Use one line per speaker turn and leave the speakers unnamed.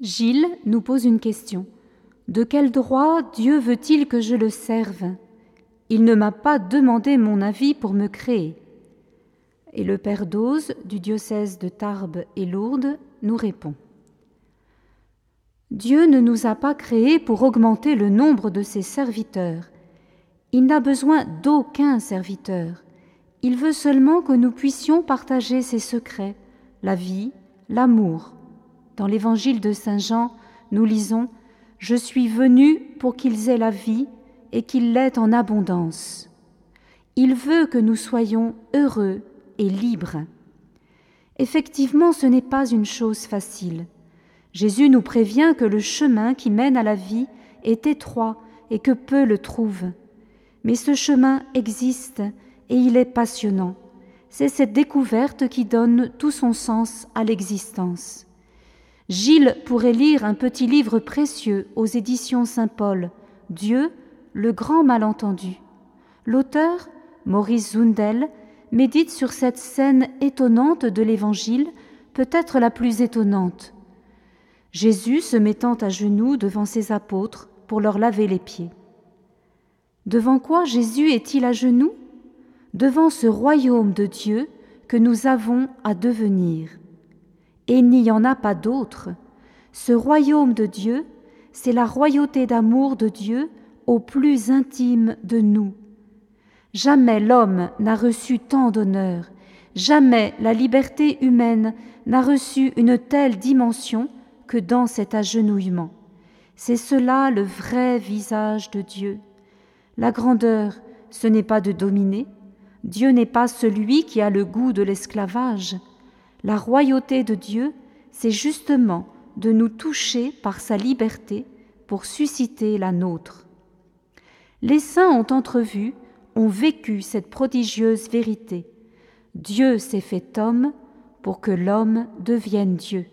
Gilles nous pose une question. De quel droit Dieu veut-il que je le serve? Il ne m'a pas demandé mon avis pour me créer. Et le père Dose du diocèse de Tarbes et Lourdes nous répond. Dieu ne nous a pas créés pour augmenter le nombre de ses serviteurs. Il n'a besoin d'aucun serviteur. Il veut seulement que nous puissions partager ses secrets, la vie, l'amour. Dans l'évangile de Saint Jean, nous lisons Je suis venu pour qu'ils aient la vie et qu'ils l'aient en abondance. Il veut que nous soyons heureux et libres. Effectivement, ce n'est pas une chose facile. Jésus nous prévient que le chemin qui mène à la vie est étroit et que peu le trouvent. Mais ce chemin existe et il est passionnant. C'est cette découverte qui donne tout son sens à l'existence. Gilles pourrait lire un petit livre précieux aux éditions Saint-Paul, Dieu, le grand malentendu. L'auteur, Maurice Zundel, médite sur cette scène étonnante de l'Évangile, peut-être la plus étonnante. Jésus se mettant à genoux devant ses apôtres pour leur laver les pieds. Devant quoi Jésus est-il à genoux? Devant ce royaume de Dieu que nous avons à devenir. Et il n'y en a pas d'autre. Ce royaume de Dieu, c'est la royauté d'amour de Dieu au plus intime de nous. Jamais l'homme n'a reçu tant d'honneur, jamais la liberté humaine n'a reçu une telle dimension que dans cet agenouillement. C'est cela le vrai visage de Dieu. La grandeur, ce n'est pas de dominer. Dieu n'est pas celui qui a le goût de l'esclavage. La royauté de Dieu, c'est justement de nous toucher par sa liberté pour susciter la nôtre. Les saints ont entrevu, ont vécu cette prodigieuse vérité. Dieu s'est fait homme pour que l'homme devienne Dieu.